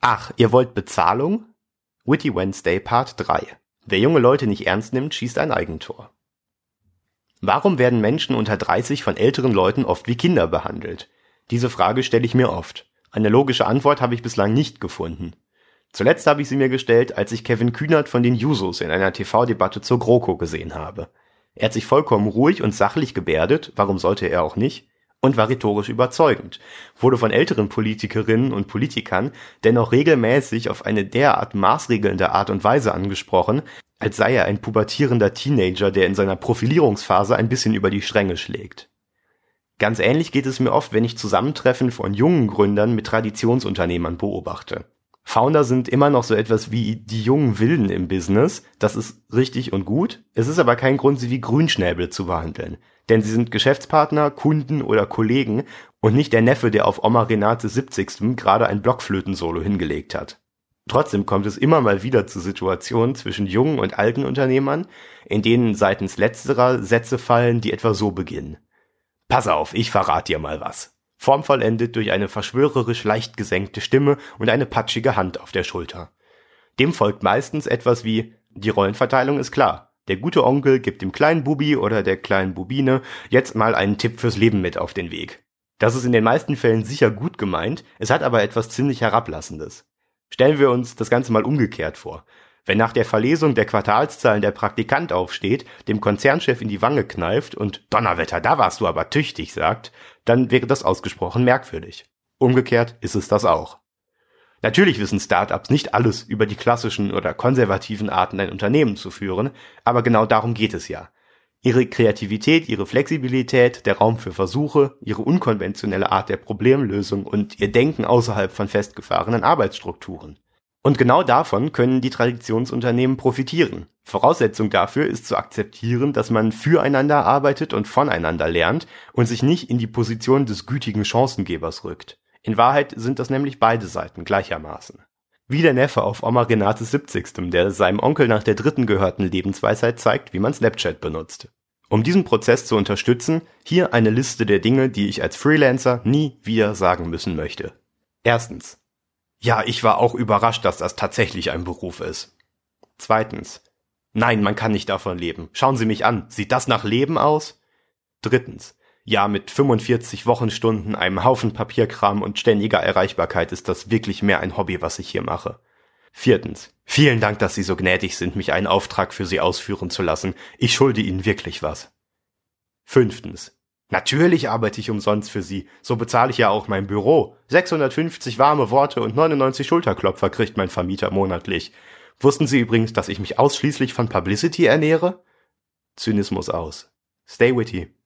Ach, ihr wollt Bezahlung? Witty Wednesday Part 3. Wer junge Leute nicht ernst nimmt, schießt ein Eigentor. Warum werden Menschen unter 30 von älteren Leuten oft wie Kinder behandelt? Diese Frage stelle ich mir oft. Eine logische Antwort habe ich bislang nicht gefunden. Zuletzt habe ich sie mir gestellt, als ich Kevin Kühnert von den Jusos in einer TV-Debatte zur GroKo gesehen habe. Er hat sich vollkommen ruhig und sachlich gebärdet, warum sollte er auch nicht, und war rhetorisch überzeugend, wurde von älteren Politikerinnen und Politikern dennoch regelmäßig auf eine derart maßregelnde Art und Weise angesprochen, als sei er ein pubertierender Teenager, der in seiner Profilierungsphase ein bisschen über die Stränge schlägt. Ganz ähnlich geht es mir oft, wenn ich Zusammentreffen von jungen Gründern mit Traditionsunternehmern beobachte. Founder sind immer noch so etwas wie die jungen Wilden im Business. Das ist richtig und gut. Es ist aber kein Grund, sie wie Grünschnäbel zu behandeln. Denn sie sind Geschäftspartner, Kunden oder Kollegen und nicht der Neffe, der auf Oma Renate 70. gerade ein Blockflötensolo hingelegt hat. Trotzdem kommt es immer mal wieder zu Situationen zwischen jungen und alten Unternehmern, in denen seitens letzterer Sätze fallen, die etwa so beginnen. Pass auf, ich verrate dir mal was formvollendet durch eine verschwörerisch leicht gesenkte Stimme und eine patschige Hand auf der Schulter. Dem folgt meistens etwas wie die Rollenverteilung ist klar. Der gute Onkel gibt dem kleinen Bubi oder der kleinen Bubine jetzt mal einen Tipp fürs Leben mit auf den Weg. Das ist in den meisten Fällen sicher gut gemeint, es hat aber etwas ziemlich Herablassendes. Stellen wir uns das Ganze mal umgekehrt vor. Wenn nach der Verlesung der Quartalszahlen der Praktikant aufsteht, dem Konzernchef in die Wange kneift und Donnerwetter, da warst du aber tüchtig sagt, dann wäre das ausgesprochen merkwürdig. Umgekehrt ist es das auch. Natürlich wissen Startups nicht alles über die klassischen oder konservativen Arten, ein Unternehmen zu führen, aber genau darum geht es ja. Ihre Kreativität, ihre Flexibilität, der Raum für Versuche, ihre unkonventionelle Art der Problemlösung und ihr Denken außerhalb von festgefahrenen Arbeitsstrukturen. Und genau davon können die Traditionsunternehmen profitieren. Voraussetzung dafür ist zu akzeptieren, dass man füreinander arbeitet und voneinander lernt und sich nicht in die Position des gütigen Chancengebers rückt. In Wahrheit sind das nämlich beide Seiten gleichermaßen. Wie der Neffe auf Oma Renates 70. der seinem Onkel nach der dritten gehörten Lebensweisheit zeigt, wie man Snapchat benutzt. Um diesen Prozess zu unterstützen, hier eine Liste der Dinge, die ich als Freelancer nie wieder sagen müssen möchte. Erstens. Ja, ich war auch überrascht, dass das tatsächlich ein Beruf ist. Zweitens. Nein, man kann nicht davon leben. Schauen Sie mich an. Sieht das nach Leben aus? Drittens. Ja, mit 45 Wochenstunden, einem Haufen Papierkram und ständiger Erreichbarkeit ist das wirklich mehr ein Hobby, was ich hier mache. Viertens. Vielen Dank, dass Sie so gnädig sind, mich einen Auftrag für Sie ausführen zu lassen. Ich schulde Ihnen wirklich was. Fünftens. Natürlich arbeite ich umsonst für Sie. So bezahle ich ja auch mein Büro. 650 warme Worte und 99 Schulterklopfer kriegt mein Vermieter monatlich. Wussten Sie übrigens, dass ich mich ausschließlich von Publicity ernähre? Zynismus aus. Stay witty.